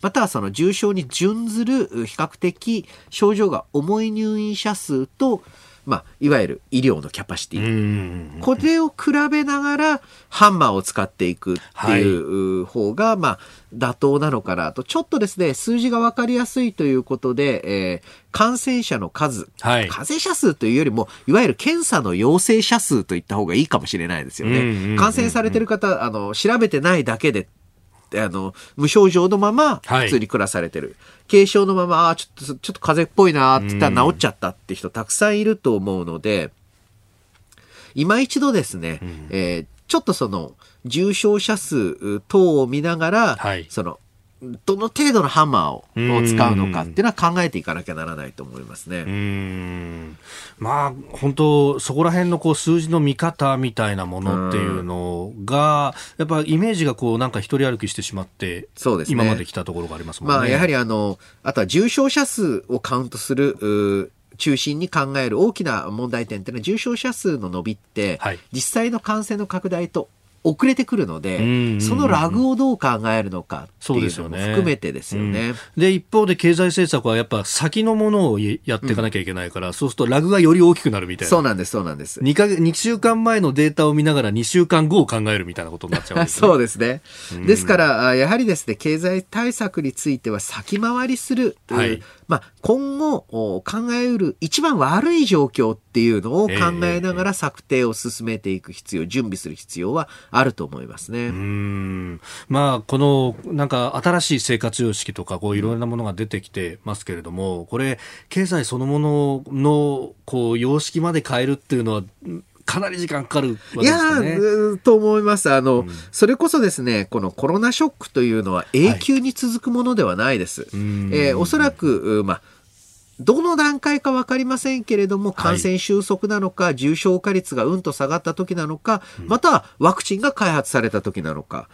またはその重症に準ずる比較的症状が重い入院者数と、まあ、いわゆる医療のキャパシティ。これを比べながら、ハンマーを使っていくっていう方が、まあ、妥当なのかなと。ちょっとですね、数字がわかりやすいということで、えー、感染者の数、はい、感染者数というよりも、いわゆる検査の陽性者数といった方がいいかもしれないですよね。感染されてる方、あの、調べてないだけであの、無症状のまま普通に暮らされてる。はい、軽症のまま、あちょっと、ちょっと風邪っぽいなって言ったら治っちゃったって人たくさんいると思うので、今一度ですね、うん、えー、ちょっとその、重症者数等を見ながら、はい、その、どの程度のハンマーを使うのかっていうのは考えていかなきゃならないと思いますね。まあ、本当、そこら辺のこう数字の見方みたいなものっていうのが、やっぱイメージがこうなんか一人歩きしてしまって、そうですね、今まで来たところがありますもんね。まあ、やはりあの、あとは重症者数をカウントする、中心に考える大きな問題点っていうのは重症者数の伸びって、はい、実際の感染の拡大と遅れてくるので、そのラグをどう考えるのかっていうのも含めてですよね。で、一方で経済政策はやっぱ先のものをやっていかなきゃいけないから、うん、そうするとラグがより大きくなるみたいな。そうなんです、そうなんです。2, か2週間前のデータを見ながら2週間後を考えるみたいなことになっちゃうんです、ね、そうですね。ですから、やはりですね、経済対策については先回りする。はい、まあ、今後考えうる一番悪い状況っていうのを考えながら策定を進めていく必要、準備する必要はあると思いますね。うん。まあ、このなんか新しい生活様式とかこういろんなものが出てきてますけれども、これ経済そのもののこう様式まで変えるっていうのはかなり時間かかる、ね、いやと思います。あの、うん、それこそですね、このコロナショックというのは永久に続くものではないです。はい、えー、おそらく、まあ、どの段階か分かりませんけれども、感染収束なのか、はい、重症化率がうんと下がった時なのか、またはワクチンが開発された時なのか、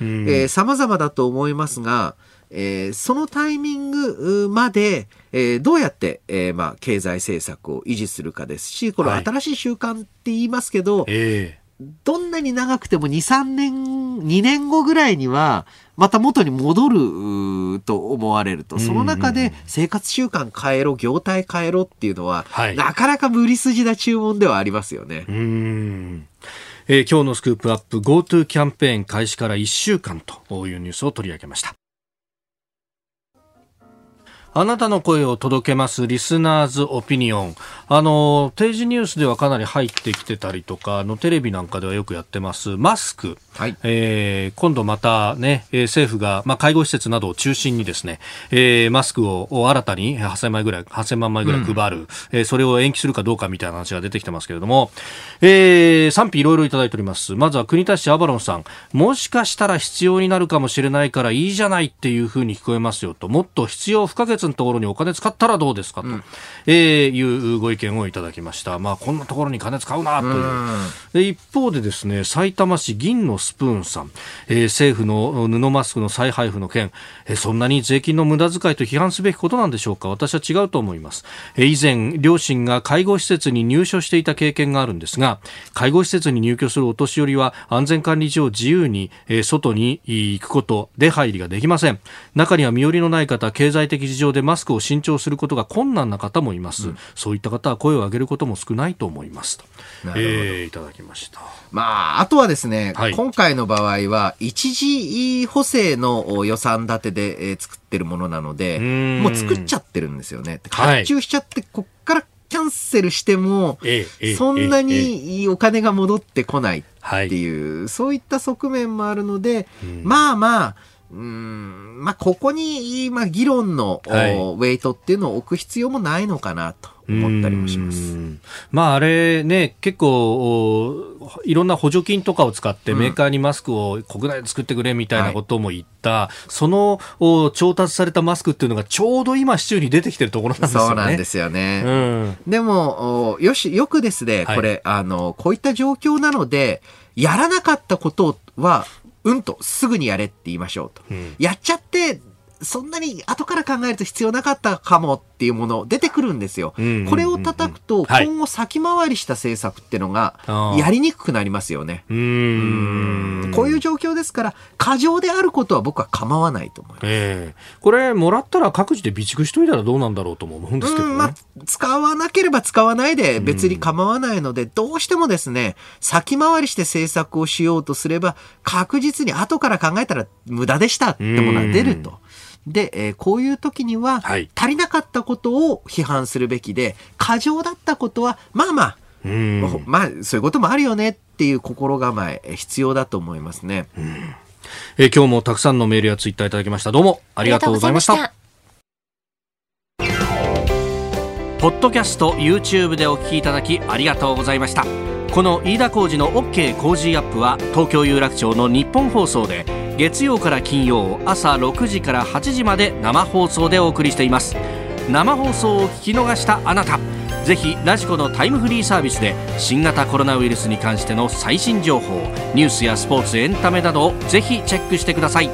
さまざまだと思いますが、えー、そのタイミングまで、えー、どうやって、えー、まあ、経済政策を維持するかですし、これ新しい習慣って言いますけど、はいえ。ー、どんなに長くても2、3年、2年後ぐらいには、また元に戻ると思われると、その中で生活習慣変えろ、業態変えろっていうのは、はい、なかなか無理筋な注文ではありますよね。うん。えー、今日のスクープアップ GoTo キャンペーン開始から1週間というニュースを取り上げました。あなたの声を届けますリスナーズオピニオン。あの、定時ニュースではかなり入ってきてたりとか、あの、テレビなんかではよくやってます、マスク。はい、えー、今度またね、政府が、まあ、介護施設などを中心にですね、えー、マスクを新たに8000枚ぐらい、8000万枚ぐらい配る、うん、えー、それを延期するかどうかみたいな話が出てきてますけれども、えー、賛否いろいろいただいております。まずは国田市アバロンさん、もしかしたら必要になるかもしれないからいいじゃないっていうふうに聞こえますよと、もっと必要不可欠のところにお金使ったらどうですかと、うん、えー、いうご意見をいただきました。まあ、こんなところに金使うなという。で一方でですね、埼玉市銀のスプーンさん、えー、政府の布マスクの再配布の件、えー、そんなに税金の無駄遣いと批判すべきことなんでしょうか？私は違うと思います。えー、以前、両親が介護施設に入所していた経験があるんですが、介護施設に入居するお年寄りは安全管理上自由に、えー、外に行くこと、出入りができません。中には身寄りのない方、経済的事情でマスクを新調することが困難な方もいます。うん、そういった方は声を上げることも少ないと思いますと。えー、いただきました。まあ、あとはですね、はい、今回の場合は、一時補正の予算立てで作ってるものなので、もう作っちゃってるんですよね。発注しちゃって、こっからキャンセルしても、そんなにお金が戻ってこないっていう、そういった側面もあるので、まあまあ、うんまあ、ここに、まあ、議論の、はい、ウェイトっていうのを置く必要もないのかなと思ったりもします。まあ、あれね、結構、いろんな補助金とかを使ってメーカーにマスクを国内で作ってくれみたいなことも言った、はい、その調達されたマスクっていうのがちょうど今、市中に出てきてるところなんですよね。そうなんですよね。うん、でも、よし、よくですね、これ、はい、あの、こういった状況なので、やらなかったことは、うんとすぐにやれって言いましょうと。うん、やっちゃって、そんなに後から考えると必要なかったかもっていうもの出てくるんですよ。これを叩くと、今後先回りした政策っていうのがやりにくくなりますよね。うんこういう状況ですから、過剰であることは僕は構わないと思います。えー、これ、もらったら各自で備蓄しといたらどうなんだろうと思うんですけど、ね、まあ、使わなければ使わないで別に構わないので、どうしてもですね、先回りして政策をしようとすれば、確実に後から考えたら無駄でしたってものが出ると。で、えー、こういう時には、足りなかったことを批判するべきで、過剰だったことは、まあまあ、まあ、そういうこともあるよねっていう心構え、必要だと思いますね。えー、今日もたくさんのメールやツイッターいただきました。どうもありがとうございました。ポッドキャスト YouTube でお聞きいただきありがとうございました。この飯田浩二の OK 工事アップは東京有楽町の日本放送で月曜から金曜朝6時から8時まで生放送でお送りしています。生放送を聞き逃したあなたぜひラジコのタイムフリーサービスで新型コロナウイルスに関しての最新情報ニュースやスポーツエンタメなどをぜひチェックしてください。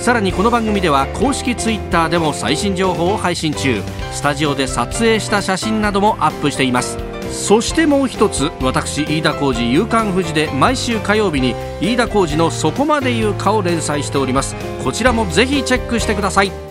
さらにこの番組では公式ツイッターでも最新情報を配信中。スタジオで撮影した写真などもアップしています。そしてもう一つ私飯田浩二夕刊富士で毎週火曜日に飯田浩二の「そこまで言うか」を連載しております。こちらもぜひチェックしてください。